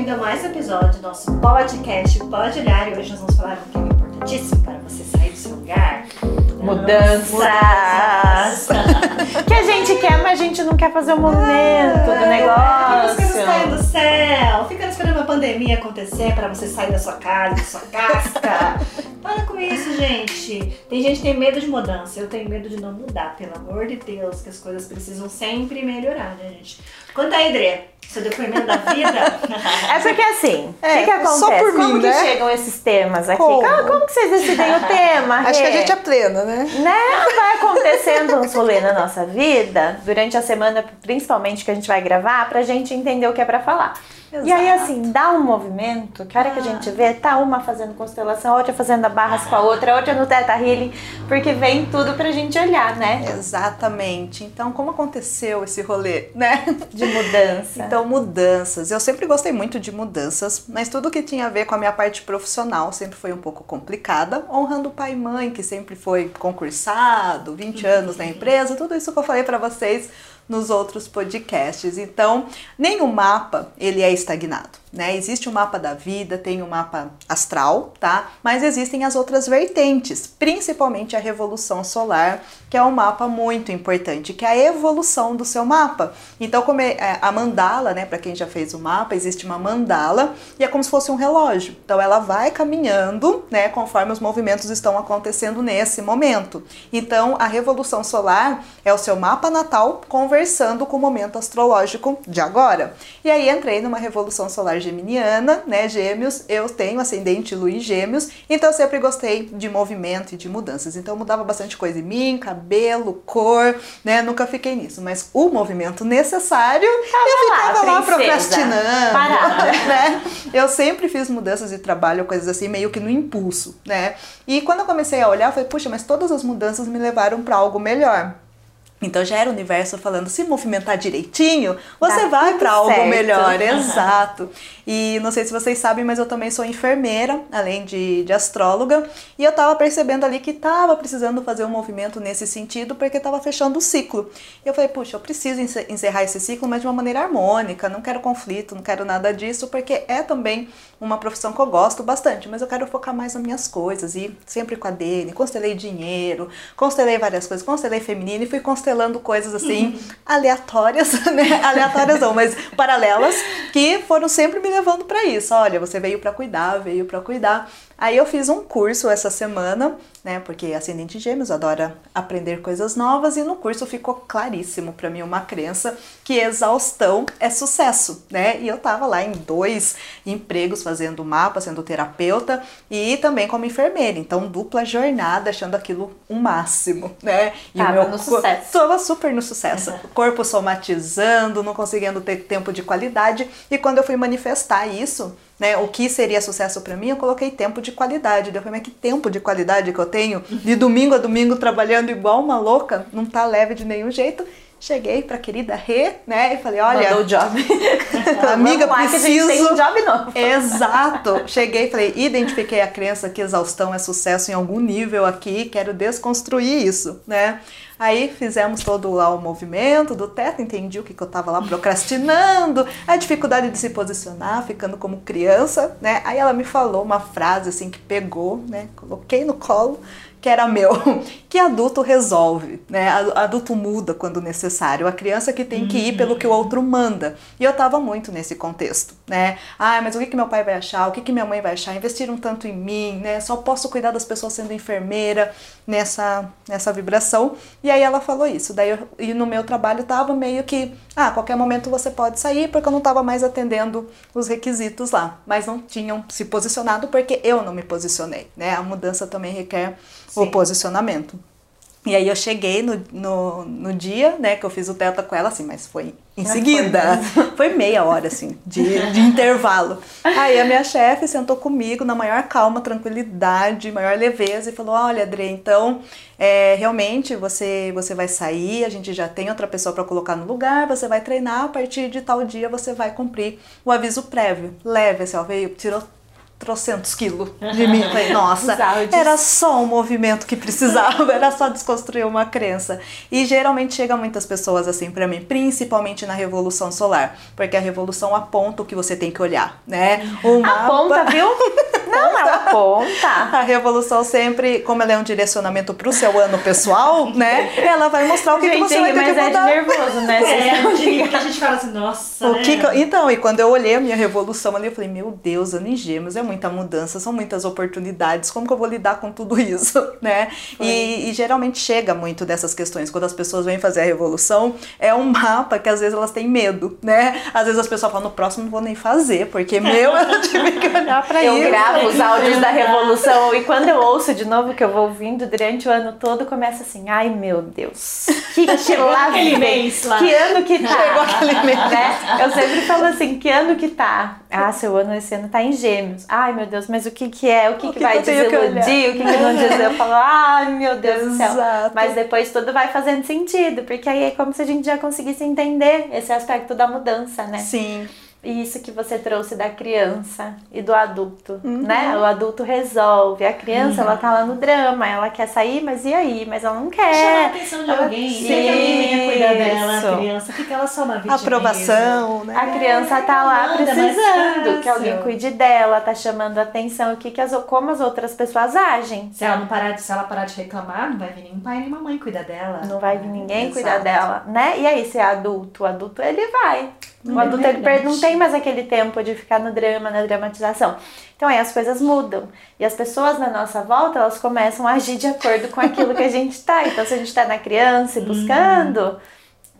bem-vindo a mais um episódio do nosso podcast Pode Olhar. E hoje nós vamos falar um tema importantíssimo para você sair do seu lugar. Mudanças! que a gente quer, mas a gente não quer fazer o momento do negócio. As coisas do céu. Fica esperando a pandemia acontecer para você sair da sua casa, da sua casca. Para com isso, gente. Tem gente que tem medo de mudança. Eu tenho medo de não mudar, pelo amor de Deus, que as coisas precisam sempre melhorar, né, gente? Conta aí, Dre. Seu depoimento da vida. É porque assim, o É, que, que acontece? só por como mim, que né? chegam esses temas aqui? Como? Como, como que vocês decidem o tema? Acho que a gente é plena, né? né? Vai acontecendo uns rolê na nossa vida durante a semana, principalmente que a gente vai gravar, pra gente entender o que é pra falar. E aí, Exato. assim, dá um movimento, que a hora que a gente vê, tá uma fazendo constelação, a outra fazendo barras com a outra, a outra no Teta Healing, porque vem tudo pra gente olhar, né? Exatamente. Então, como aconteceu esse rolê, né? De mudança. Então, mudanças. Eu sempre gostei muito de mudanças, mas tudo que tinha a ver com a minha parte profissional sempre foi um pouco complicada. Honrando o pai e mãe, que sempre foi concursado, 20 anos na empresa, tudo isso que eu falei pra vocês nos outros podcasts. Então, nem o mapa ele é estagnado, né? Existe o mapa da vida, tem o mapa astral, tá? Mas existem as outras vertentes, principalmente a revolução solar, que é um mapa muito importante, que é a evolução do seu mapa. Então, como é é, a mandala, né, para quem já fez o mapa, existe uma mandala e é como se fosse um relógio. Então, ela vai caminhando, né, conforme os movimentos estão acontecendo nesse momento. Então, a revolução solar é o seu mapa natal conversando com o momento astrológico de agora. E aí entrei numa revolução solar geminiana, né, Gêmeos. Eu tenho ascendente Lua em Gêmeos, então eu sempre gostei de movimento e de mudanças. Então eu mudava bastante coisa em mim, cabelo, cor, né? Nunca fiquei nisso, mas o movimento necessário, eu lá, ficava lá, princesa. procrastinando, Parada. né? Eu sempre fiz mudanças de trabalho, coisas assim, meio que no impulso, né? E quando eu comecei a olhar, eu falei, puxa, mas todas as mudanças me levaram para algo melhor. Então já era o universo falando, se movimentar direitinho, você Dá vai para algo melhor. Exato. E não sei se vocês sabem, mas eu também sou enfermeira, além de, de astróloga. E eu tava percebendo ali que tava precisando fazer um movimento nesse sentido, porque tava fechando o ciclo. E eu falei, puxa, eu preciso ence- encerrar esse ciclo, mas de uma maneira harmônica. Não quero conflito, não quero nada disso, porque é também uma profissão que eu gosto bastante, mas eu quero focar mais nas minhas coisas. E sempre com a Dene, constelei dinheiro, constelei várias coisas, constelei feminino e fui constelando coisas assim aleatórias, né? Aleatórias não, mas paralelas, que foram sempre me levando para isso. Olha, você veio para cuidar, veio para cuidar. Aí eu fiz um curso essa semana, né? Porque ascendente gêmeos adora aprender coisas novas e no curso ficou claríssimo para mim uma crença que exaustão é sucesso, né? E eu tava lá em dois empregos fazendo mapa, sendo terapeuta e também como enfermeira, então dupla jornada, achando aquilo o máximo, né? E Tava no sucesso. Tava super no sucesso. O corpo somatizando, não conseguindo ter tempo de qualidade. E quando eu fui manifestar isso, né, o que seria sucesso pra mim, eu coloquei tempo de qualidade. Eu falei, mas que tempo de qualidade que eu tenho? De domingo a domingo trabalhando igual uma louca, não tá leve de nenhum jeito. Cheguei pra querida Rê, né, e falei, olha, Mandou o job. amiga, lá, que a gente preciso... tem um job novo. Exato. Cheguei e falei, identifiquei a crença que exaustão é sucesso em algum nível aqui, quero desconstruir isso, né? Aí fizemos todo lá o movimento do teto, entendi o que, que eu tava lá procrastinando, a dificuldade de se posicionar, ficando como criança, né? Aí ela me falou uma frase assim que pegou, né? Coloquei no colo, que era meu, que adulto resolve, né? Adulto muda quando necessário. A criança que tem que ir pelo que o outro manda. E eu tava muito nesse contexto, né? Ah, mas o que, que meu pai vai achar? O que, que minha mãe vai achar? Investiram tanto em mim, né? Só posso cuidar das pessoas sendo enfermeira nessa, nessa vibração. E aí ela falou isso. Daí eu, e no meu trabalho tava meio que, ah, a qualquer momento você pode sair, porque eu não tava mais atendendo os requisitos lá. Mas não tinham se posicionado porque eu não me posicionei, né? A mudança também requer o Sim. posicionamento. E aí eu cheguei no, no, no dia, né, que eu fiz o teta com ela, assim, mas foi em Ah, seguida. Foi, meia hora, assim, de, de intervalo. Aí a minha chefe sentou comigo na maior calma, tranquilidade, maior leveza e falou, olha, Adri, então, é, realmente você, você vai sair, a gente já tem outra pessoa para colocar no lugar, você vai treinar, a partir de tal dia você vai cumprir o aviso prévio. Leve, assim, ó, veio, tirou trocentos quilos de mim. Falei, nossa, era só um movimento que precisava, era só desconstruir uma crença. E geralmente chega muitas pessoas assim pra mim, principalmente na Revolução Solar, porque a Revolução aponta o que você tem que olhar, né? O Aponta, viu? Não, ela aponta. A Revolução sempre, como ela é um direcionamento pro seu ano pessoal, né? Ela vai mostrar o que, que Gente, você vai ter mas que é de mudar. nervoso, né? Vocês É, estão fala assim, nossa, O né? que que eu- então, e quando eu olhei a minha revolução ali, eu falei, meu Deus, ano em gêmeos, é muita mudança, são muitas oportunidades, como que eu vou lidar com tudo isso, né? E, e geralmente chega muito dessas questões, quando as pessoas vêm fazer a revolução, é um mapa que às vezes elas têm medo, né? Às vezes as pessoas falam, no próximo não vou nem fazer, porque meu, eu tive que olhar pra Eu isso. gravo os áudios da Revolução e quando eu ouço de novo, que eu vou ouvindo durante o ano todo, começa assim, ai meu Deus, que, que lá vem, que ano que tá, Chegou aquele né? Eu sempre falo assim, que ano que tá? Ah, seu ano esse ano tá em gêmeos. Ai meu Deus, mas o que que é? O que O que, que vai tenho que desiludir? o que que não dizer? Eu falo, ai meu Deus do céu. Exato. Mas depois tudo vai fazendo sentido, porque aí é como se a gente já conseguisse entender esse aspecto da mudança, né? Sim, isso que você trouxe da criança e do adulto, Uhum. né? O adulto resolve. A criança, ela tá lá no drama, ela quer sair, mas e aí? Mas ela não Chama a quer. atenção de Ela- alguém, quer que alguém venha cuidar dela, Isso. a criança, fica ela só na vítima aprovação, né? A criança tá lá precisando que alguém cuide dela, tá chamando a atenção, o que que as, como as outras pessoas agem. Se ela não parar de, se ela parar de reclamar, não vai vir nenhum pai nem mamãe cuidar dela. Não vai vir ninguém Exato. cuidar dela, né? E aí, se é adulto, o adulto ele vai. O É adulto ele per- verdade. não tem mais aquele tempo de ficar no drama, na dramatização. Então aí as coisas mudam. E as pessoas na nossa volta, elas começam a agir de acordo com aquilo que a gente tá. Então se a gente tá na criança e buscando,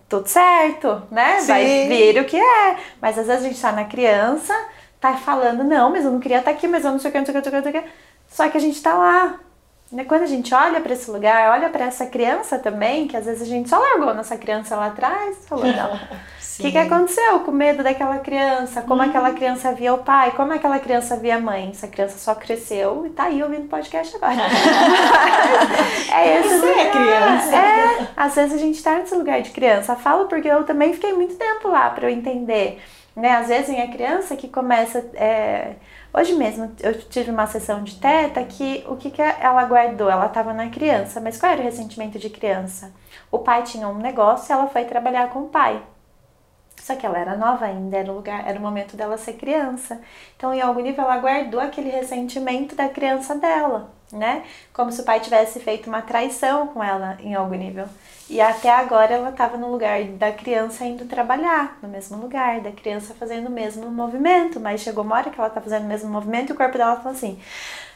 tudo certo, né? Vai Sim. vir o que é. Mas às vezes a gente tá na criança, tá falando, não, mas eu não queria estar aqui, mas eu não sei o que, não sei o que, não sei o que. Só que a gente tá lá. Né? Quando a gente olha para esse lugar, olha para essa criança também, que às vezes a gente só largou nossa criança lá atrás, falou, não. O que, que aconteceu com o medo daquela criança? Como aquela criança via o pai? Como aquela criança via a mãe? Essa criança só cresceu e tá aí ouvindo podcast agora. é esse Você é criança. É, às vezes a gente tá nesse lugar de criança. Falo porque eu também fiquei muito tempo lá para eu entender. Né? Às vezes vem a criança que começa. é, Hoje mesmo eu tive uma sessão de teta que o que, que ela guardou? Ela estava na criança, mas qual era o ressentimento de criança? O pai tinha um negócio e ela foi trabalhar com o pai. Só que ela era nova ainda, era o lugar, era o momento dela ser criança. Então, em algum nível, ela guardou aquele ressentimento da criança dela, né? Como se o pai tivesse feito uma traição com ela em algum nível. E até agora ela estava no lugar da criança indo trabalhar, no mesmo lugar, da criança fazendo o mesmo movimento. Mas chegou uma hora que ela tá fazendo o mesmo movimento e o corpo dela falou assim: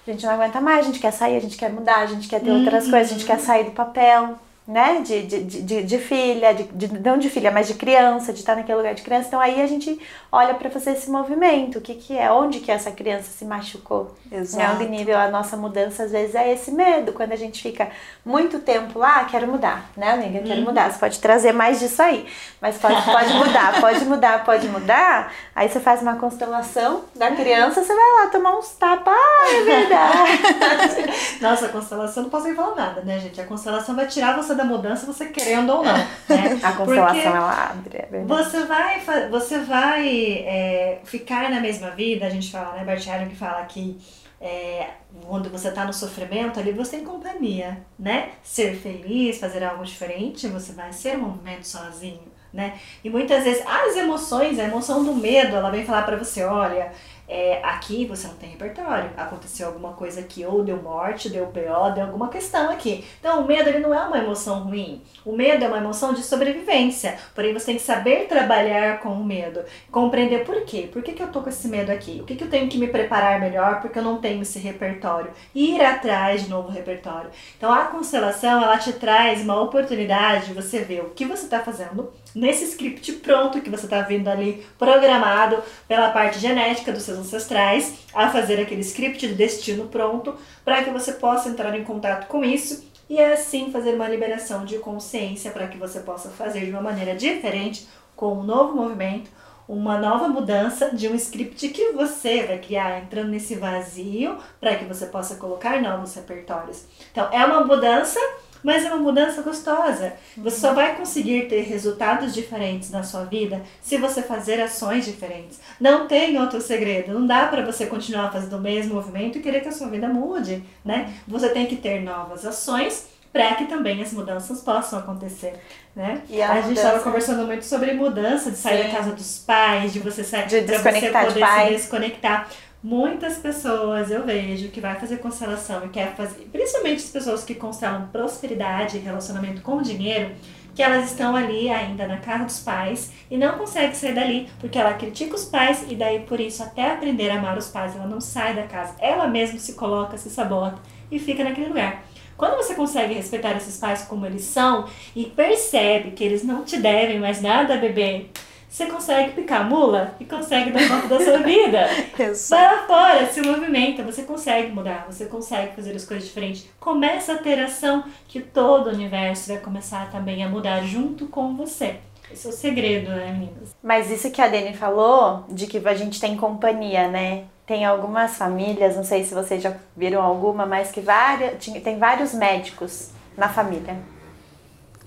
a gente não aguenta mais, a gente quer sair, a gente quer mudar, a gente quer ter outras coisas, a gente quer sair do papel, né? De, de, de, de, filha, de, de- não de filha, mas de criança, de estar naquele lugar de criança. Então aí a gente olha para fazer esse movimento, o que, que é, onde que essa criança se machucou. Em Exato. algum nível, a nossa mudança às vezes é esse medo. Quando a gente fica muito tempo lá, quero mudar, né, amiga? Quero mudar. Você pode trazer mais disso aí. Mas pode, pode mudar, pode mudar, pode mudar. Aí você faz uma constelação da criança, você vai lá tomar uns tapas. Ah, é verdade. Nossa, a constelação não posso nem falar nada, né, gente? A constelação vai tirar você da mudança, você querendo ou não. Né? A constelação Porque ela abre, é. Você vai, você vai é, ficar na mesma vida, a gente fala, né, Bert Hellinger que fala que é, quando você tá no sofrimento, ali você tem companhia, né? Ser feliz, fazer algo diferente, você vai ser um movimento sozinho, né? E muitas vezes as emoções, a emoção do medo, ela vem falar pra você, olha, é, aqui você não tem repertório, aconteceu alguma coisa aqui, ou deu morte, deu BO, deu alguma questão aqui. Então o medo ele não é uma emoção ruim, o medo é uma emoção de sobrevivência, porém você tem que saber trabalhar com o medo, compreender por quê, por que, que eu tô com esse medo aqui, o que, que eu tenho que me preparar melhor porque eu não tenho esse repertório, ir atrás de novo repertório. Então a constelação ela te traz uma oportunidade de você ver o que você está fazendo nesse script pronto que você está vendo ali programado pela parte genética dos seus ancestrais a fazer aquele script de destino pronto para que você possa entrar em contato com isso e assim fazer uma liberação de consciência para que você possa fazer de uma maneira diferente com um novo movimento, uma nova mudança de um script que você vai criar entrando nesse vazio para que você possa colocar novos repertórios. Então é uma mudança mas é uma mudança gostosa. Você só vai conseguir ter resultados diferentes na sua vida se você fazer ações diferentes. Não tem outro segredo. Não dá para você continuar fazendo o mesmo movimento e querer que a sua vida mude, né? Você tem que ter novas ações para que também as mudanças possam acontecer, né? E a a, gente estava conversando muito sobre mudança, de sair Sim. da casa dos pais, de você sair De você desconectar de poder pai. se desconectar. Muitas pessoas eu vejo que vai fazer constelação e quer fazer, principalmente as pessoas que constelam prosperidade e relacionamento com dinheiro, que elas estão ali ainda na casa dos pais e não consegue sair dali porque ela critica os pais e daí por isso até aprender a amar os pais ela não sai da casa, ela mesma se coloca, se sabota e fica naquele lugar. Quando você consegue respeitar esses pais como eles são e percebe que eles não te devem mais nada, bebê, você consegue picar a mula e consegue dar conta da sua vida. Vai lá fora, se movimenta, você consegue mudar, você consegue fazer as coisas diferentes. Começa a ter ação que todo o universo vai começar também a mudar junto com você. Esse é o segredo, né, meninas? Mas isso que a Dani falou, de que a gente tem companhia, né? Tem algumas famílias, não sei se vocês já viram alguma, mas que várias, tem vários médicos na família.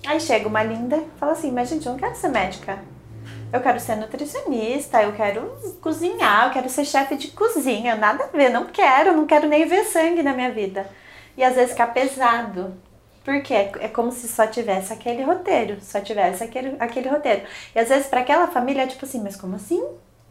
Aí chega uma linda e fala assim, mas gente, eu não quero ser médica. Eu quero ser nutricionista, eu quero cozinhar, eu quero ser chefe de cozinha, nada a ver, não quero, não quero nem ver sangue na minha vida. E às vezes fica pesado. Porque é é como se só tivesse aquele roteiro, só tivesse aquele, aquele roteiro. E às vezes para aquela família é tipo assim, mas como assim?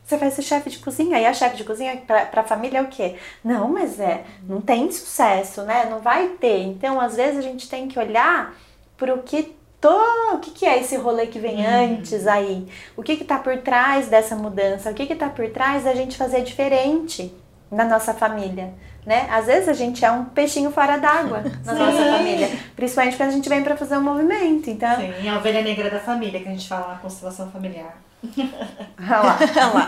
Você vai ser chefe de cozinha? E a chefe de cozinha pra, pra família é o quê? Não, mas é, não tem sucesso, né? Não vai ter. Então, às vezes a gente tem que olhar pro que to, o que, que é esse rolê que vem antes aí? O que que tá por trás dessa mudança? O que que tá por trás da gente fazer diferente na nossa família? Né? Às vezes a gente é um peixinho fora d'água na Sim. nossa família, principalmente quando a gente vem para fazer um movimento. Então, Sim, a ovelha negra da família, que a gente fala na constelação familiar. Olha lá, olha lá,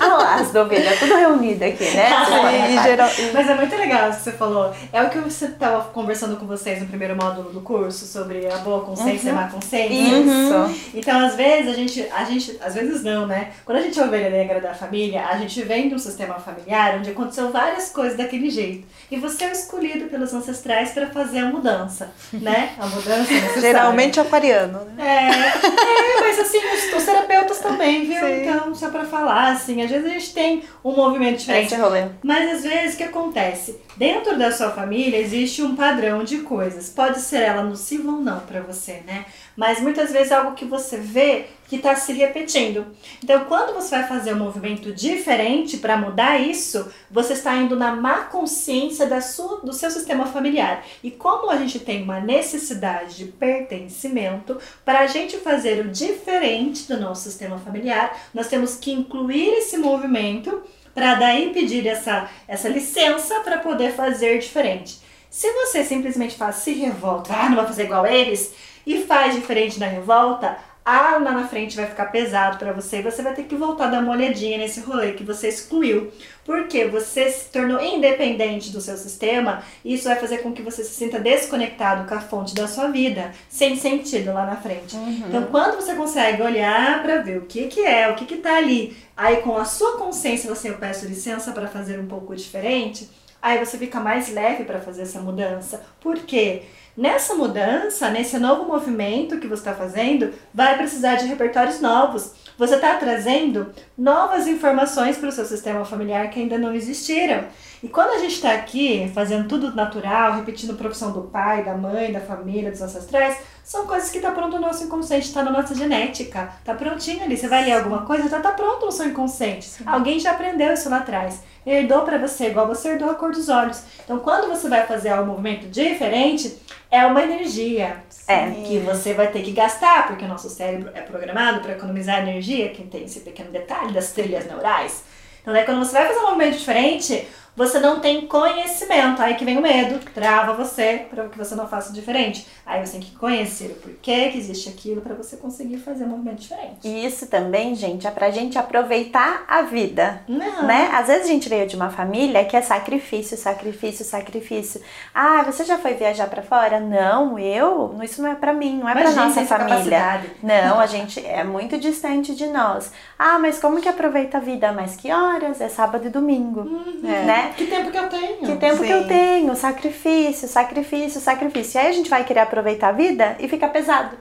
olha lá as ovelhas, tudo reunido aqui, né? E, reparar. geral, Mas é muito legal isso que você falou. É o que você estava conversando com vocês no primeiro módulo do curso sobre a boa consciência e a má consciência. Isso. Então, às vezes, a gente, a gente, às vezes não, né? Quando a gente é ovelha negra da família, a gente vem de um sistema familiar onde aconteceu várias coisas daquele jeito. E você é o escolhido pelos ancestrais para fazer a mudança, né? A mudança necessária. geralmente aquariano, né? É, é, mas assim, os, os terapeutas também, viu? Sim. Então, só pra falar, assim, às vezes a gente tem um movimento diferente. Esse rolê. Mas às vezes o que acontece? Dentro da sua família existe um padrão de coisas. Pode ser ela nociva ou não pra você, né? Mas muitas vezes é algo que você vê que está se repetindo. Então, quando você vai fazer um movimento diferente para mudar isso, você está indo na má consciência da sua, do seu sistema familiar. E como a gente tem uma necessidade de pertencimento, para a gente fazer o diferente do nosso sistema familiar, nós temos que incluir esse movimento para daí pedir essa, essa licença para poder fazer diferente. Se você simplesmente faz se revolta, ah, não vai fazer igual eles, e faz diferente na revolta, ah, lá na frente vai ficar pesado para você e você vai ter que voltar a dar uma olhadinha nesse rolê que você excluiu. Porque você se tornou independente do seu sistema e isso vai fazer com que você se sinta desconectado com a fonte da sua vida, sem sentido lá na frente. Então, quando você consegue olhar para ver o que que é, o que que tá ali, aí com a sua consciência você eu peço licença para fazer um pouco diferente, aí você fica mais leve para fazer essa mudança. Por quê? Nessa mudança, nesse novo movimento que você está fazendo, vai precisar de repertórios novos. Você está trazendo novas informações para o seu sistema familiar que ainda não existiram. E quando a gente está aqui fazendo tudo natural, repetindo a profissão do pai, da mãe, da família, dos ancestrais, são coisas que está pronto no nosso inconsciente, está na nossa genética, tá prontinho ali. Você vai ler alguma coisa, já tá pronto no seu inconsciente. Alguém já aprendeu isso lá atrás. Herdou para você, igual você herdou a cor dos olhos. Então, quando você vai fazer um movimento diferente, é uma energia É. que você vai ter que gastar, porque o nosso cérebro é programado para economizar energia, que tem esse pequeno detalhe das trilhas neurais. Então, daí, quando você vai fazer um movimento diferente, você não tem conhecimento. Aí que vem o medo, trava você para que você não faça diferente. Aí você tem que conhecer o porquê que existe aquilo para você conseguir fazer um movimento diferente. E isso também, gente, é pra gente aproveitar a vida. Não. Né? Às vezes a gente veio de uma família que é sacrifício, sacrifício, sacrifício. Ah, você já foi viajar pra fora? Não, eu, isso não é pra mim, não é pra Imagina, nossa família. capacidade. Não, a gente é muito distante de nós. Ah, mas como que aproveita a vida? Mas que horas? É sábado e domingo, Uhum. né? Né? Que tempo que eu tenho? Que tempo que eu Sim. tenho? Sacrifício, sacrifício, sacrifício. E aí a gente vai querer aproveitar a vida e fica pesado.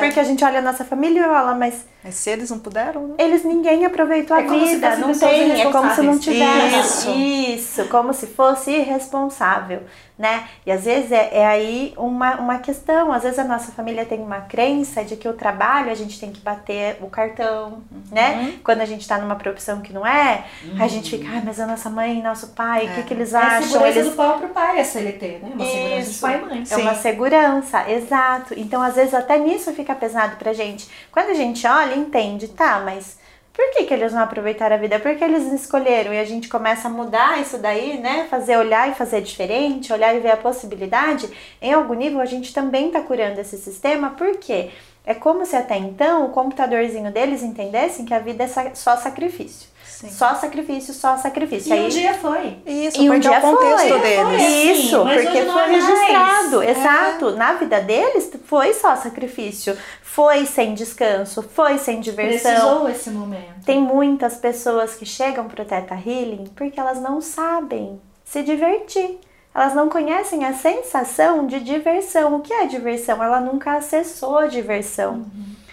Porque a gente olha a nossa família e fala, mas Mas se eles não puderam, né? eles ninguém aproveitou a É se vida, não tem, é como se não tivesse. Isso. Isso, como se fosse irresponsável, né? E às vezes é, é aí uma, uma questão, às vezes a nossa família tem uma crença de que o trabalho a gente tem que bater o cartão, né? Quando a gente tá numa profissão que não é, a gente fica, ai, mas a nossa mãe, nosso pai, o que, que eles É a acham? segurança Eles do próprio pai, a CLT, né? Uma segurança de Isso. pai e mãe. É uma Sim. segurança, exato. Então, às vezes, até nisso fica pesado pra gente. Quando a gente olha, entende, tá, mas por que, que eles não aproveitaram a vida? Porque eles escolheram e a gente começa a mudar isso daí, né? Fazer olhar e fazer diferente, olhar e ver a possibilidade. Em algum nível, a gente também tá curando esse sistema, por quê? É como se até então o computadorzinho deles entendessem que a vida é só sacrifício. Sim. Só sacrifício, só sacrifício. E Aí- um dia foi. Isso, e um porque é dia o contexto foi. deles. Sim, Isso, mas porque foi é mais. registrado. É. Exato. Na vida deles foi só sacrifício. Foi sem descanso, foi sem diversão. Precisou esse momento. Tem muitas pessoas que chegam pro Teta Healing porque elas não sabem se divertir. Elas não conhecem a sensação de diversão. O que é diversão? Ela nunca acessou a diversão.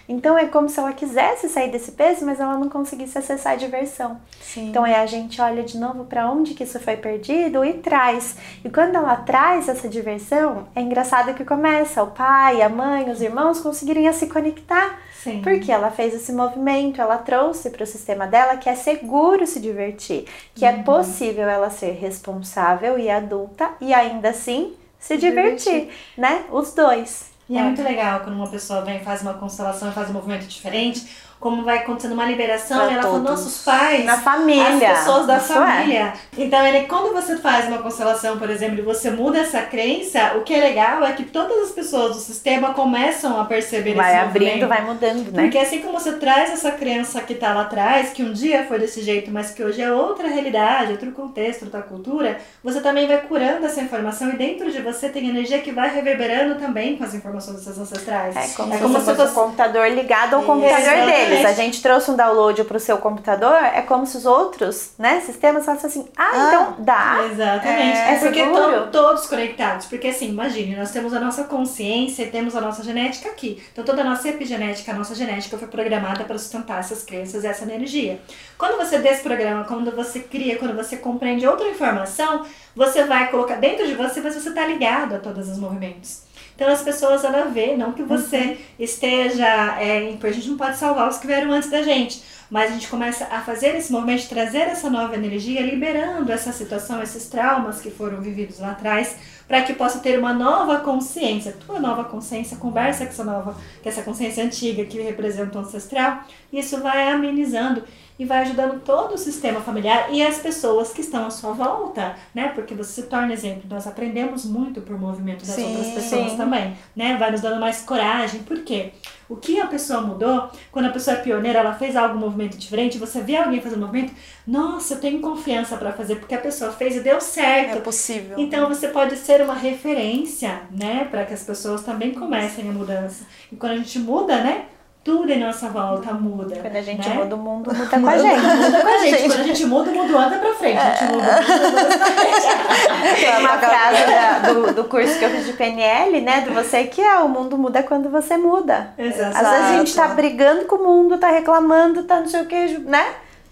Então é como se ela quisesse sair desse peso, mas ela não conseguisse acessar a diversão. Sim. Então aí a gente olha de novo para onde que isso foi perdido e traz. E quando ela traz essa diversão, é engraçado que começa o pai, a mãe, os irmãos conseguirem a se conectar. Sim. Porque ela fez esse movimento, ela trouxe para o sistema dela que é seguro se divertir, que é possível ela ser responsável e adulta e ainda assim se divertir, né? Os dois. E é muito legal quando uma pessoa vem faz uma constelação e faz um movimento diferente, como vai acontecendo uma liberação, Pra e ela fala, todos. nossos pais, Na família. as pessoas da Isso é. família. Então, ele, quando você faz uma constelação, por exemplo, e você muda essa crença, o que é legal é que todas as pessoas do sistema começam a perceber Vai esse abrindo, movimento. vai mudando, né? Porque assim como você traz essa crença que tá lá atrás, que um dia foi desse jeito, mas que hoje é outra realidade, outro contexto, outra cultura, você também vai curando essa informação e dentro de você tem energia que vai reverberando também com as informações dos seus ancestrais. É como, é se como fosse se fosse um computador ligado ao computador Exatamente. Deles. A gente trouxe um download pro seu computador, é como se os outros, né, sistemas falassem assim: ah, Ah, então dá. Exatamente. É É, porque seguro. to- todos conectados. Porque assim, imagine, nós temos a nossa consciência e temos a nossa genética aqui. Então toda a nossa epigenética, a nossa genética foi programada para sustentar essas crenças essa energia. Quando você desprograma, quando você cria, quando você compreende outra informação, você vai colocar dentro de você, mas você está ligado a todos os movimentos. Então as pessoas ela vê, não que você esteja é, a gente não pode salvar os que vieram antes da gente, mas a gente começa a fazer esse movimento, de trazer essa nova energia, liberando essa situação, esses traumas que foram vividos lá atrás, para que possa ter uma nova consciência. Tua nova consciência conversa com essa nova, com essa consciência antiga que representa o ancestral, e isso vai amenizando e vai ajudando todo o sistema familiar e as pessoas que estão à sua volta, né? Porque você se torna exemplo. Nós aprendemos muito por movimento das Sim, outras pessoas sim. também, né? Vai nos dando mais coragem. Por quê? O que a pessoa mudou, quando a pessoa é pioneira, ela fez algum movimento diferente, você vê alguém fazer um movimento, nossa, eu tenho confiança para fazer, porque a pessoa fez e deu certo. É possível. Então você pode ser uma referência, né, para que as pessoas também comecem a mudança. E quando a gente muda, né, tudo em nossa volta muda. Quando a gente né? muda o mundo, muda com a gente. Muda com a gente. Quando a gente muda, o mundo anda pra frente. A gente muda, o mundo anda pra frente. Tem uma frase da- do, do curso que eu fiz de PNL, né? Do você que é, o mundo muda quando você muda. Exato. Às vezes a gente tá brigando com o mundo, tá reclamando, tá não sei o que, né?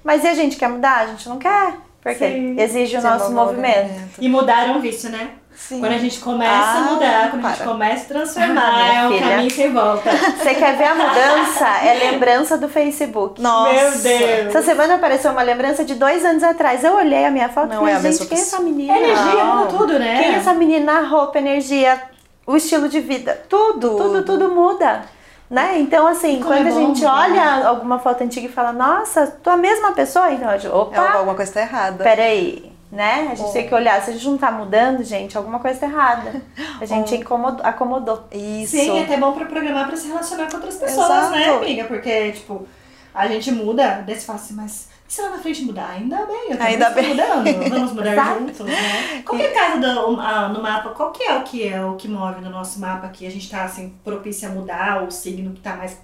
Mas e a gente quer mudar? A gente não quer. Porque Sim. exige o nosso movimento. E mudar é um vício, né? Sim. Quando a gente começa a Ah, mudar, quando a gente para. começa a transformar, Minha é um filha. caminho sem volta. Você quer ver a mudança? É lembrança do Facebook. Nossa. Meu Deus. Essa semana apareceu uma lembrança de dois anos atrás. Eu olhei a minha foto e Não falei, é a gente, mesma quem é pessoa. essa menina? A energia Não. muda tudo, né? Quem é essa menina? A roupa, a energia, o estilo de vida, tudo, tudo, Tudo. tudo muda. Né? Então, assim, Como quando é a gente mudar. olha alguma foto antiga e fala, nossa, tu a mesma pessoa, então eu digo, É, opa, alguma coisa tá errada. peraí, né? A gente Bom. tem que olhar, se a gente não tá mudando, gente, alguma coisa tá errada. A gente incomodou, acomodou. Isso. Sim, é até bom pra programar pra se relacionar com outras pessoas, Exato. né, amiga? Porque, tipo, a gente muda, daí você fala assim, mas se lá na frente mudar? Ainda bem, eu Ainda bem. mudando. Vamos mudar juntos, né? Qual que é a casa do, ah, no mapa? Qual que é o que é o que move no nosso mapa que a gente tá, assim, propício a mudar, o signo que tá mais,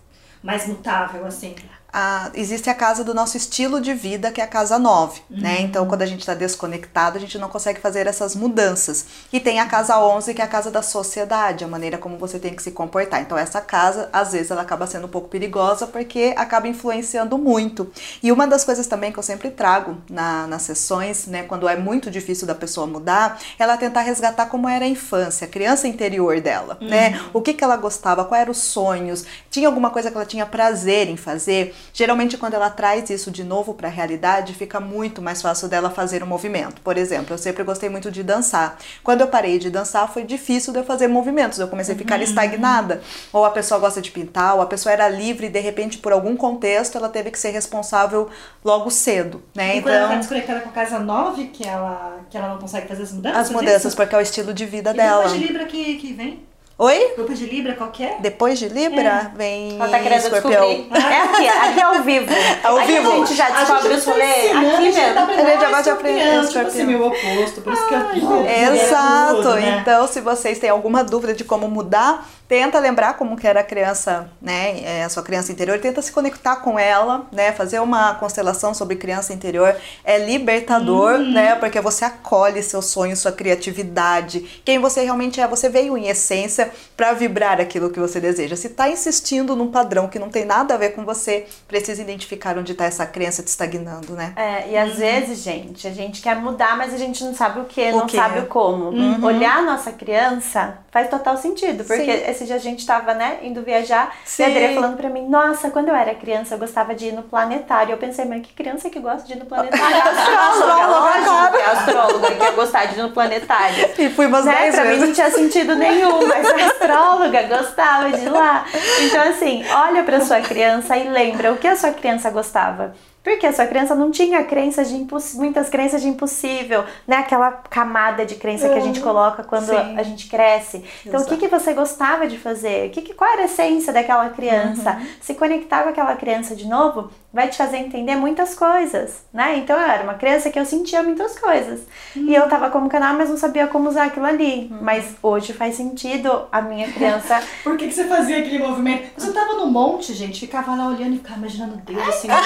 mais mutável, assim? A, existe a casa do nosso estilo de vida, que é a casa 9, Uhum. né? Então, quando a gente está desconectado, a gente não consegue fazer essas mudanças. E tem a casa 11, que é a casa da sociedade, a maneira como você tem que se comportar. Então, essa casa, às vezes, ela acaba sendo um pouco perigosa, porque acaba influenciando muito. E uma das coisas também que eu sempre trago na, nas sessões, né, quando é muito difícil da pessoa mudar, ela tentar resgatar como era a infância, a criança interior dela, né? O que, que ela gostava, quais eram os sonhos, tinha alguma coisa que ela tinha prazer em fazer. Geralmente, quando ela traz isso de novo para a realidade, fica muito mais fácil dela fazer um movimento. Por exemplo, eu sempre gostei muito de dançar. Quando eu parei de dançar, foi difícil de eu fazer movimentos. Eu comecei a ficar estagnada. Ou a pessoa gosta de pintar, ou a pessoa era livre e de repente, por algum contexto, ela teve que ser responsável logo cedo, né? E quando ela tá Então, desconectada com a casa 9, que ela, que ela não consegue fazer as mudanças? as mudanças, porque é o estilo de vida E dela. grupo de Libra que, que vem? Oi? Grupo de Libra qual que é? Depois de Libra, vem Ela tá querendo escorpião. descobrir. É aqui, aqui é ao vivo. Ao Aqui vivo. A gente já descobre os rolês. Aqui a gente mesmo. tá A gente já de aprender aprender Tipo assim, meu oposto, por isso que eu Exato. tudo, né? Então, se vocês têm alguma dúvida de como mudar, tenta lembrar como que era a criança, né, é, a sua criança interior, tenta se conectar com ela, né, fazer uma constelação sobre criança interior é libertador, Uhum. né, porque você acolhe seus sonhos, sua criatividade, quem você realmente é, você veio em essência para vibrar aquilo que você deseja. Se tá insistindo num padrão que não tem nada a ver com você, precisa identificar onde tá essa crença te estagnando, né? É, e às vezes, gente, a gente quer mudar, mas a gente não sabe o que, O não quê? sabe o como. Olhar a nossa criança faz total sentido, porque Sim. esse dia a gente tava, né, indo viajar Sim. e a Adri falando pra mim, nossa, quando eu era criança eu gostava de ir no planetário. Eu pensei, mas que criança que gosta de ir no planetário? astróloga, lógico que é astróloga que ia gostar de ir no planetário. E fui umas né? 10 Pra mim vezes. não tinha sentido nenhum, mas a astróloga gostava de ir lá. Então, assim, olha pra sua criança e lembra o que a sua criança gostava. Porque a sua criança não tinha crenças de muitas crenças de impossível, né? Aquela camada de crença que a gente coloca quando Sim. a gente cresce. Então, o que, que você gostava de fazer? O que, que, qual era a essência daquela criança? Se conectar com aquela criança de novo vai te fazer entender muitas coisas, né? Então, eu era uma criança que eu sentia muitas coisas. E eu tava como canal, mas não sabia como usar aquilo ali. Mas hoje faz sentido a minha criança Por que, que você fazia aquele movimento? Você tava no monte, gente, ficava lá olhando e ficava imaginando Deus assim.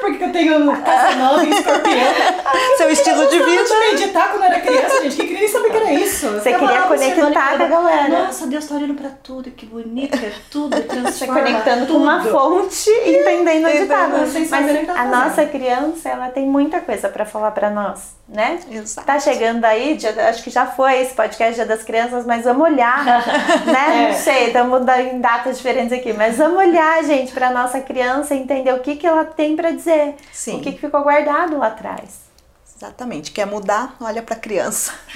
Por que, eu tenho casa nova e escorpião? Seu estilo de Eu vida. de meditar quando eu era criança, gente, que queria nem saber que era isso. Eu Você ficava queria conectar com a galera. Nossa, Deus tá olhando pra tudo, que bonito que é tudo, Você transforma conectando tudo. com uma fonte e o que Mas tá a nossa criança, ela tem muita coisa pra falar pra nós, né? Exato. Tá chegando aí, acho que já foi esse podcast Dia das Crianças, mas vamos olhar, né? É. Não sei, estamos em datas diferentes aqui, mas vamos olhar, gente, pra nossa criança e entender o que, que ela tem pra dizer. Sim. O que, que ficou guardado lá atrás. Exatamente. Quer mudar? Olha pra criança.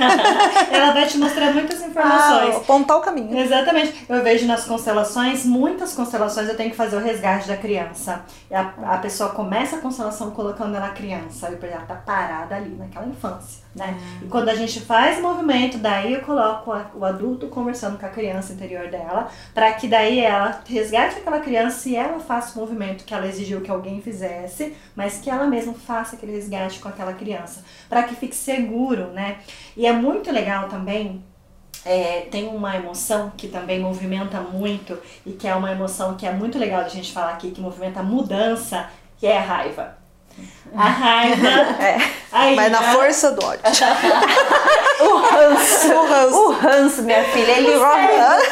Ela vai te mostrar muitas Ah, informações. apontar o caminho. Exatamente. Eu vejo nas constelações, muitas constelações eu tenho que fazer o resgate da criança. A, a pessoa começa a constelação colocando ela criança, e ela tá parada ali naquela infância, né? E quando a gente faz movimento, daí eu coloco o adulto conversando com a criança interior dela, para que daí ela resgate aquela criança e ela faça o movimento que ela exigiu que alguém fizesse, mas que ela mesma faça aquele resgate com aquela criança, para que fique seguro, né? E é muito legal também é, tem uma emoção que também movimenta muito e que é uma emoção que é muito legal de a gente falar aqui, que movimenta mudança, que é a raiva. A raiva. a Mas na força do ódio. O ranço. O ranço. O ranço, minha filha, ele É, reptiliano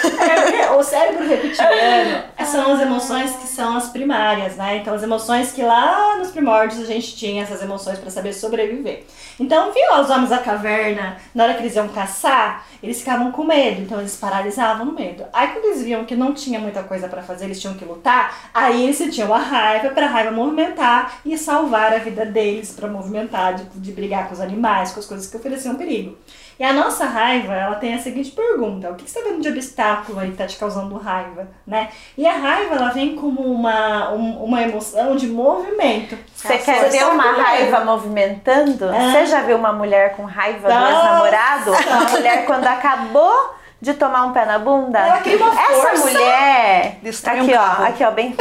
são as emoções que são as primárias, né? Então, as emoções que lá nos primórdios a gente tinha essas emoções para saber sobreviver. Então, viu os homens da caverna, na hora que eles iam caçar, eles ficavam com medo, então eles paralisavam no medo. Aí, quando eles viam que não tinha muita coisa para fazer, eles tinham que lutar, aí eles sentiam a raiva para a raiva movimentar e salvar a vida deles para movimentar, de, de brigar com os animais, com as coisas que ofereciam perigo. E a nossa raiva, ela tem a seguinte pergunta: o que você está vendo de obstáculo aí que está te causando raiva, né? E a raiva, ela vem como uma, um- uma emoção de movimento. Você quer ver uma raiva movimentando? É. Você já viu uma mulher com raiva do Nossa! ex-namorado? Uma mulher quando acabou de tomar um pé na bunda? Ela cria uma Essa força. mulher. Destrói um aqui, carro. ó, aqui, ó, bem.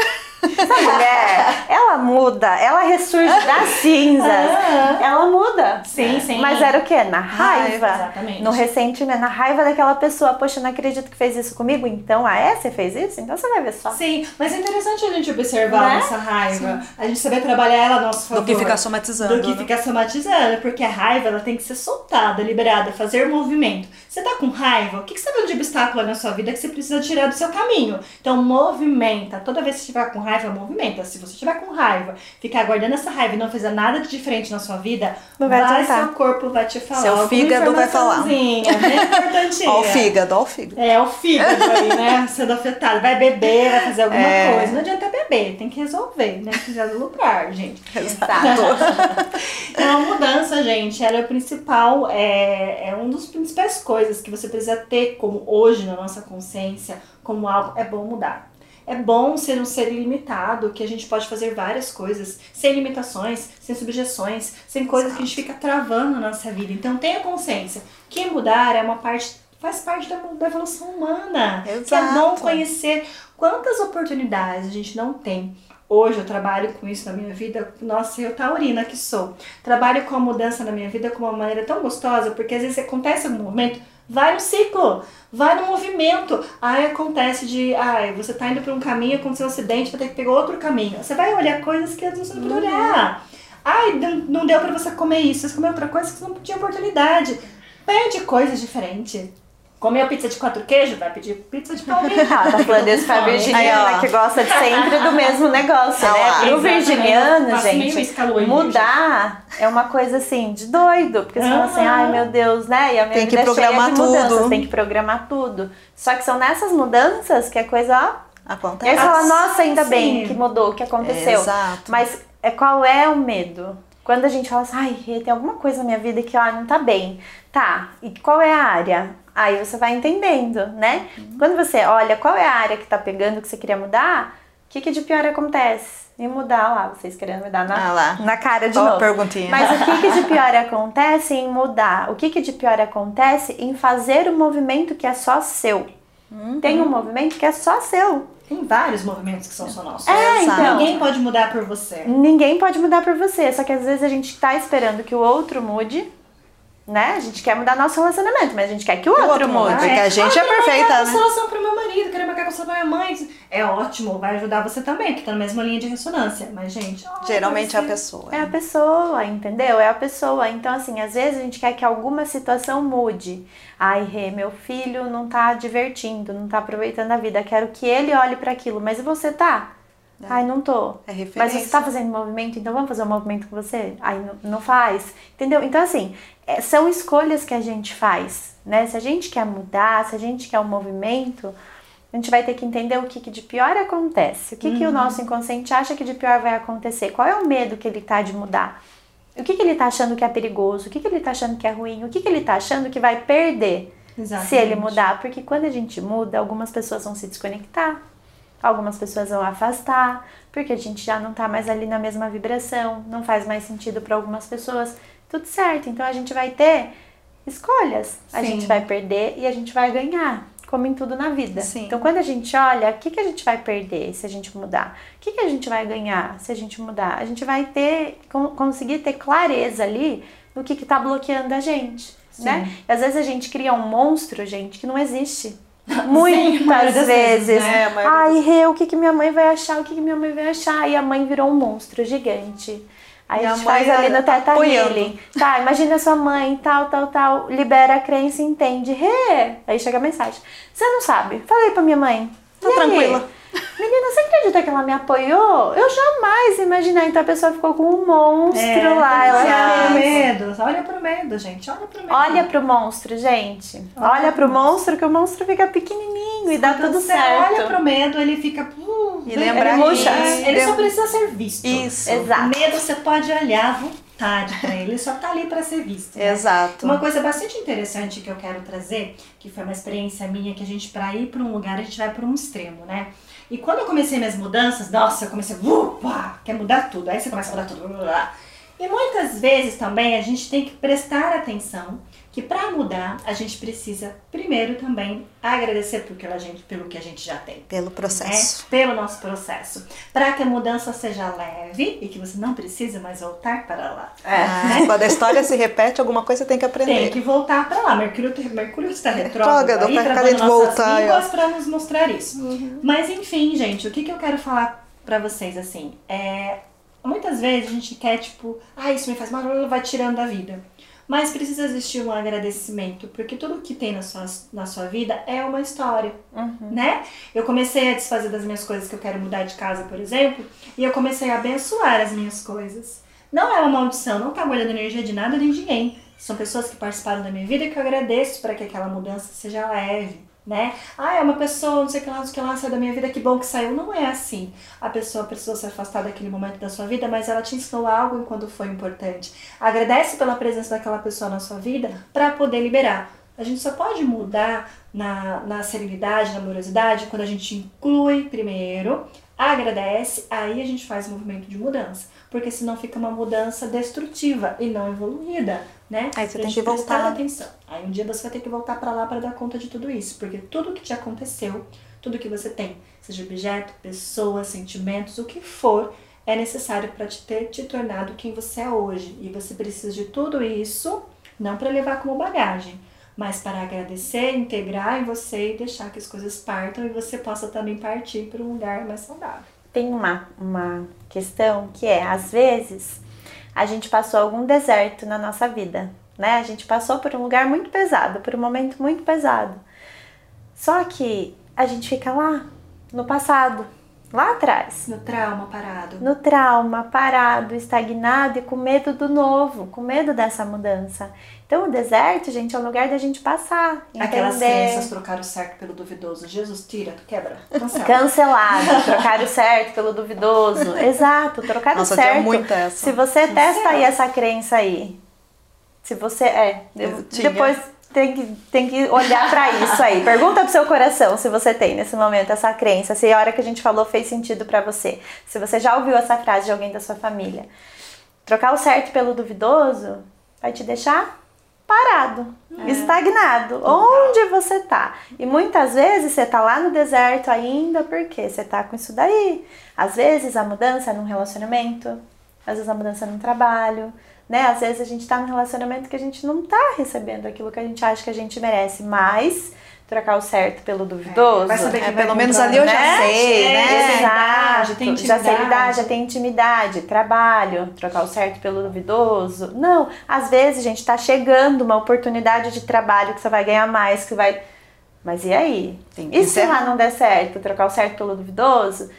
Essa mulher, ela muda, ela ressurge das cinzas. Ela muda. Sim, sim. Mas era o quê? Na raiva. Exatamente. No ressentimento, na raiva daquela pessoa. Poxa, não acredito que fez isso comigo. Então, ah, é? Você fez isso? Então você vai ver só. Sim, mas é interessante a gente observar Né? nossa raiva. A gente saber trabalhar ela a nosso favor. Do que ficar somatizando. Do que né? ficar somatizando, porque a raiva ela tem que ser soltada, liberada, fazer movimento. Você tá com raiva? O que, que você tá vendo de obstáculo na sua vida que você precisa tirar do seu caminho? Então, movimenta. Toda vez que você estiver com raiva, movimenta. Se você estiver com raiva, ficar guardando essa raiva e não fizer nada de diferente na sua vida, Não vai adiantar. seu corpo vai te falar. Seu fígado vai falar. Bem importantinha. Ó o fígado, ó o fígado. É, o fígado aí, né? Sendo afetado. Vai beber, vai fazer alguma É. coisa. Não adianta beber, tem que resolver, né? Precisa do lugar, gente. Exato. Então, a mudança, gente, ela é o principal, é, é um dos principais coisas que você precisa ter como hoje na nossa consciência, como algo, é bom mudar. É bom ser um ser ilimitado, que a gente pode fazer várias coisas, sem limitações, sem subjeções, sem coisas que a gente fica travando na nossa vida. Então tenha consciência que mudar é uma parte, faz parte da, da evolução humana. Que é Exato. bom conhecer quantas oportunidades a gente não tem. Hoje eu trabalho com isso na minha vida, nossa, eu taurina que sou. Trabalho com a mudança na minha vida com uma maneira tão gostosa, porque às vezes acontece algum momento, vai no ciclo, vai no movimento. Aí acontece de, ai, você tá indo por um caminho, aconteceu um acidente, vai ter que pegar outro caminho. Você vai olhar coisas que às vezes você não pode olhar. Ai, não- deu pra você comer isso, você comeu outra coisa que você não tinha oportunidade. Pede coisas diferentes. Comeu pizza de quatro queijos? Vai pedir pizza de palmito. Ela tá falando isso pra virginiana que gosta de sempre do mesmo negócio, Ah né? lá. Pro virginiano, gente, mudar é uma coisa assim, de doido. Porque você fala assim, ai meu Deus, né? E a minha Tem que vida é cheia programar de mudanças, tudo. tem que programar tudo. Só que são nessas mudanças que a coisa, ó. E aí Acontece. você fala, nossa, ainda bem Sim. que mudou, que aconteceu. Exato. Mas é, qual é o medo? Quando a gente fala assim, ai, tem alguma coisa na minha vida que ó, não tá bem. Tá, e qual é a área? Aí você vai entendendo, né? Quando você olha qual é a área que tá pegando que você queria mudar, o que, que de pior acontece? E mudar lá, vocês querendo mudar na, Ah lá. na cara de Ó a novo. perguntinha. Mas o que, que de pior acontece em mudar? O que, que de pior acontece em fazer o movimento que é só seu? Tem um movimento que é só seu. Tem vários movimentos que são só nossos. É, então. Ninguém pode mudar por você. Ninguém pode mudar por você, só que às vezes a gente tá esperando que o outro mude, né? A gente quer mudar nosso relacionamento, mas a gente quer que o, outro, outro mude. Porque a gente ah, é quero perfeita, né? constelação pro meu marido, quero marcar constelação pra minha mãe. É ótimo, vai ajudar você também, que tá na mesma linha de ressonância. Mas, gente, ó, Geralmente é a pessoa. É a pessoa, entendeu? É a pessoa. Então, assim, às vezes a gente quer que alguma situação mude. Ai, Rê, meu filho não tá divertindo, não tá aproveitando a vida. Quero que ele olhe para aquilo. Mas e você tá? Ai, não tô. É Mas referência. você tá fazendo movimento, então vamos fazer um movimento com você? Aí não, não faz. Entendeu? Então, assim, é, são escolhas que a gente faz, né? Se a gente quer mudar, se a gente quer um movimento, a gente vai ter que entender o que, que de pior acontece. O que, que o nosso inconsciente acha que de pior vai acontecer? Qual é o medo que ele tá de mudar? O que, que ele tá achando que é perigoso? O que, que ele tá achando que é ruim? O que, que ele tá achando que vai perder Exatamente. se ele mudar? Porque quando a gente muda, algumas pessoas vão se desconectar. Algumas pessoas vão afastar, porque a gente já não tá mais ali na mesma vibração, não faz mais sentido para algumas pessoas. Tudo certo, então a gente vai ter escolhas. A Sim. gente vai perder e a gente vai ganhar, como em tudo na vida. Sim. Então quando a gente olha, o que, que a gente vai perder se a gente mudar? O que, que a gente vai ganhar se a gente mudar? A gente vai ter, con- conseguir ter clareza ali no que, que tá bloqueando a gente. Né? E às vezes a gente cria um monstro, gente, que não existe. Muitas das vezes. né? Ai, Rê, o que, que minha mãe vai achar? O que, que minha mãe vai achar? E a mãe virou um monstro gigante. Aí E a gente faz ali no Teta apoiando. Healing. Tá, imagina sua mãe, tal, tal, tal. Libera a crença, entende. Rê! Aí chega a mensagem. Você não sabe. Falei pra minha mãe. Tá "E aí? Tranquila." Menina, você acredita que ela me apoiou? Eu jamais imaginei. Então a pessoa ficou com um monstro É, lá. Ela olha pro medo, olha pro medo, gente, olha pro medo. Olha pro monstro, gente. Olha pro monstro que o monstro fica pequenininho e dá tudo Você certo. olha pro medo, ele fica. Uh, E ele lembrar murcha. que- Ele só precisa ser visto. Isso. Exato. Medo você pode olhar à vontade pra ele, ele só tá ali pra ser visto. né? Exato. Uma coisa bastante interessante que eu quero trazer, que foi uma experiência minha, que a gente, pra ir pra um lugar, a gente vai pra um extremo, né? E quando eu comecei minhas mudanças, nossa, eu comecei, upa, quer mudar tudo. Aí você começa a mudar tudo. blá, blá. E muitas vezes também a gente tem que prestar atenção que para mudar a gente precisa primeiro também agradecer porque a gente, pelo que a gente já tem. Pelo processo. Né? Pelo nosso processo. Para que a mudança seja leve e que você não precise mais voltar para lá. É. Né? Quando a história se repete, alguma coisa tem que aprender. Tem que voltar para lá. Mercúrio, Mercúrio está retrógrado aí, tá de voltar. para nos mostrar isso. Uhum. Mas enfim, gente, o que, que eu quero falar para vocês assim? É, muitas vezes a gente quer tipo, ah, isso me faz mal, vai tirando da vida. Mas precisa existir um agradecimento, porque tudo que tem na sua, na sua vida é uma história, uhum. né? Eu comecei a desfazer das minhas coisas que eu quero mudar de casa, por exemplo, e eu comecei a abençoar as minhas coisas. Não é uma maldição, não tá guardando energia de nada nem de ninguém. São pessoas que participaram da minha vida que eu agradeço para que aquela mudança seja leve né? Ah, é uma pessoa, não sei o que lá, não sei o que lá, saiu da minha vida, que bom que saiu. Não é assim. A pessoa precisou se afastar daquele momento da sua vida, mas ela te ensinou algo enquanto foi importante. Agradece pela presença daquela pessoa na sua vida para poder liberar. A gente só pode mudar na, na serenidade, na amorosidade, quando a gente inclui primeiro, agradece, aí a gente faz o movimento de mudança. Porque senão fica uma mudança destrutiva e não evoluída né? Aí você tem que voltar. atenção. Aí um dia você vai ter que voltar para lá para dar conta de tudo isso, porque tudo que te aconteceu, tudo que você tem, seja objeto, pessoa, sentimentos, o que for, é necessário para te ter te tornado quem você é hoje. E você precisa de tudo isso, não para levar como bagagem, mas para agradecer, integrar em você e deixar que as coisas partam e você possa também partir para um lugar mais saudável. Tem uma, uma questão que é, às vezes, a gente passou algum deserto na nossa vida, né? A gente passou por um lugar muito pesado, por um momento muito pesado. Só que a gente fica lá, no passado, lá atrás. No trauma parado. No trauma parado, estagnado e com medo do novo, com medo dessa mudança. Então o deserto, gente, é um lugar da gente passar. Entender. Aquelas crenças trocar o certo pelo duvidoso. Jesus tira, quebra, cancela. Cancelado. trocar o certo pelo duvidoso. Exato, trocar Nossa, o certo. Muito essa. Se você Cancela. testa aí essa crença aí. Se você. É, eu, depois tem que, tem que olhar para isso aí. Pergunta pro seu coração se você tem nesse momento essa crença, se a hora que a gente falou fez sentido para você. Se você já ouviu essa frase de alguém da sua família. Trocar o certo pelo duvidoso vai te deixar parado, é. estagnado. Onde você tá? E muitas vezes você tá lá no deserto ainda porque você tá com isso daí. Às vezes a mudança é num relacionamento, às vezes a mudança é num trabalho, né? Às vezes a gente tá num relacionamento que a gente não tá recebendo aquilo que a gente acha que a gente merece, mas trocar o certo pelo duvidoso. É, saber que é, pelo menos ali eu já né? sei, né? Exato. Tem já sei idade, já tem intimidade, trabalho, trocar o certo pelo duvidoso. Não, às vezes, gente, tá chegando uma oportunidade de trabalho que você vai ganhar mais, que vai. Mas e aí? e se lá não der certo, trocar o certo pelo duvidoso?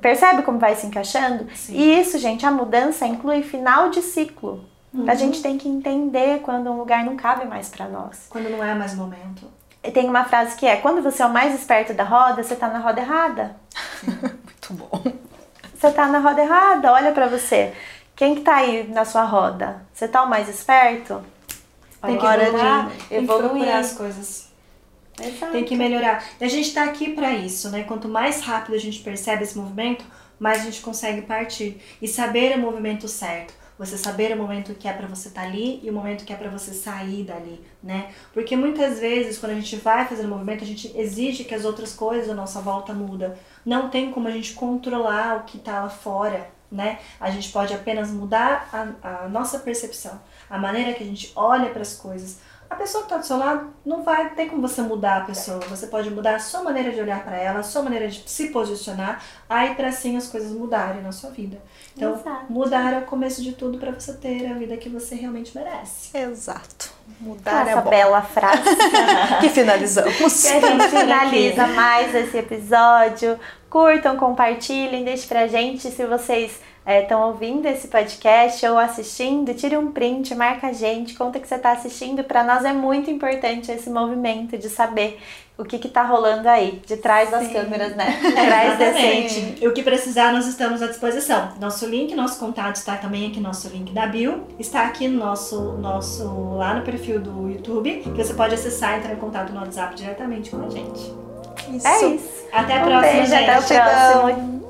Percebe como vai se encaixando? Sim. E isso, gente, a mudança inclui final de ciclo. Uhum. A gente tem que entender quando um lugar não cabe mais para nós. Quando não é mais momento tem uma frase que é: quando você é o mais esperto da roda, você tá na roda errada. Muito bom. Você tá na roda errada, olha para você. Quem que tá aí na sua roda? Você tá o mais esperto? Tem que evoluir, tem que procurar as coisas. Exato. Tem que melhorar. E a gente tá aqui para isso, né? Quanto mais rápido a gente percebe esse movimento, mais a gente consegue partir e saber o movimento certo você saber o momento que é para você estar tá ali e o momento que é para você sair dali, né? Porque muitas vezes quando a gente vai fazendo movimento, a gente exige que as outras coisas à nossa volta mudam. Não tem como a gente controlar o que está lá fora, né? A gente pode apenas mudar a, a nossa percepção, a maneira que a gente olha para as coisas, a pessoa que está do seu lado não vai ter como você mudar a pessoa. Você pode mudar a sua maneira de olhar para ela, a sua maneira de se posicionar, aí para assim as coisas mudarem na sua vida. Então, Exato. mudar é o começo de tudo para você ter a vida que você realmente merece. Exato. Mudar Essa é bom. bela frase. que finalizamos. Que a gente finaliza mais esse episódio. Curtam, compartilhem, deixem pra gente se vocês estão é, ouvindo esse podcast ou assistindo, tire um print, marca a gente, conta que você está assistindo. Para nós é muito importante esse movimento de saber o que está rolando aí, de trás das Sim. câmeras, né? De trás desse... E o que precisar, nós estamos à disposição. Nosso link, nosso contato está também aqui, nosso link da bio, está aqui no nosso, nosso lá no perfil do YouTube, que você pode acessar e entrar em contato no WhatsApp diretamente com a gente. Isso. É isso. Até a um próxima, beijo, gente. Até o próximo.